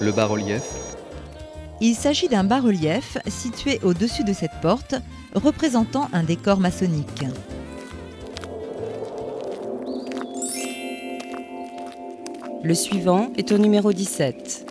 Le bas-relief Il s'agit d'un bas-relief situé au-dessus de cette porte, représentant un décor maçonnique. Le suivant est au numéro 17.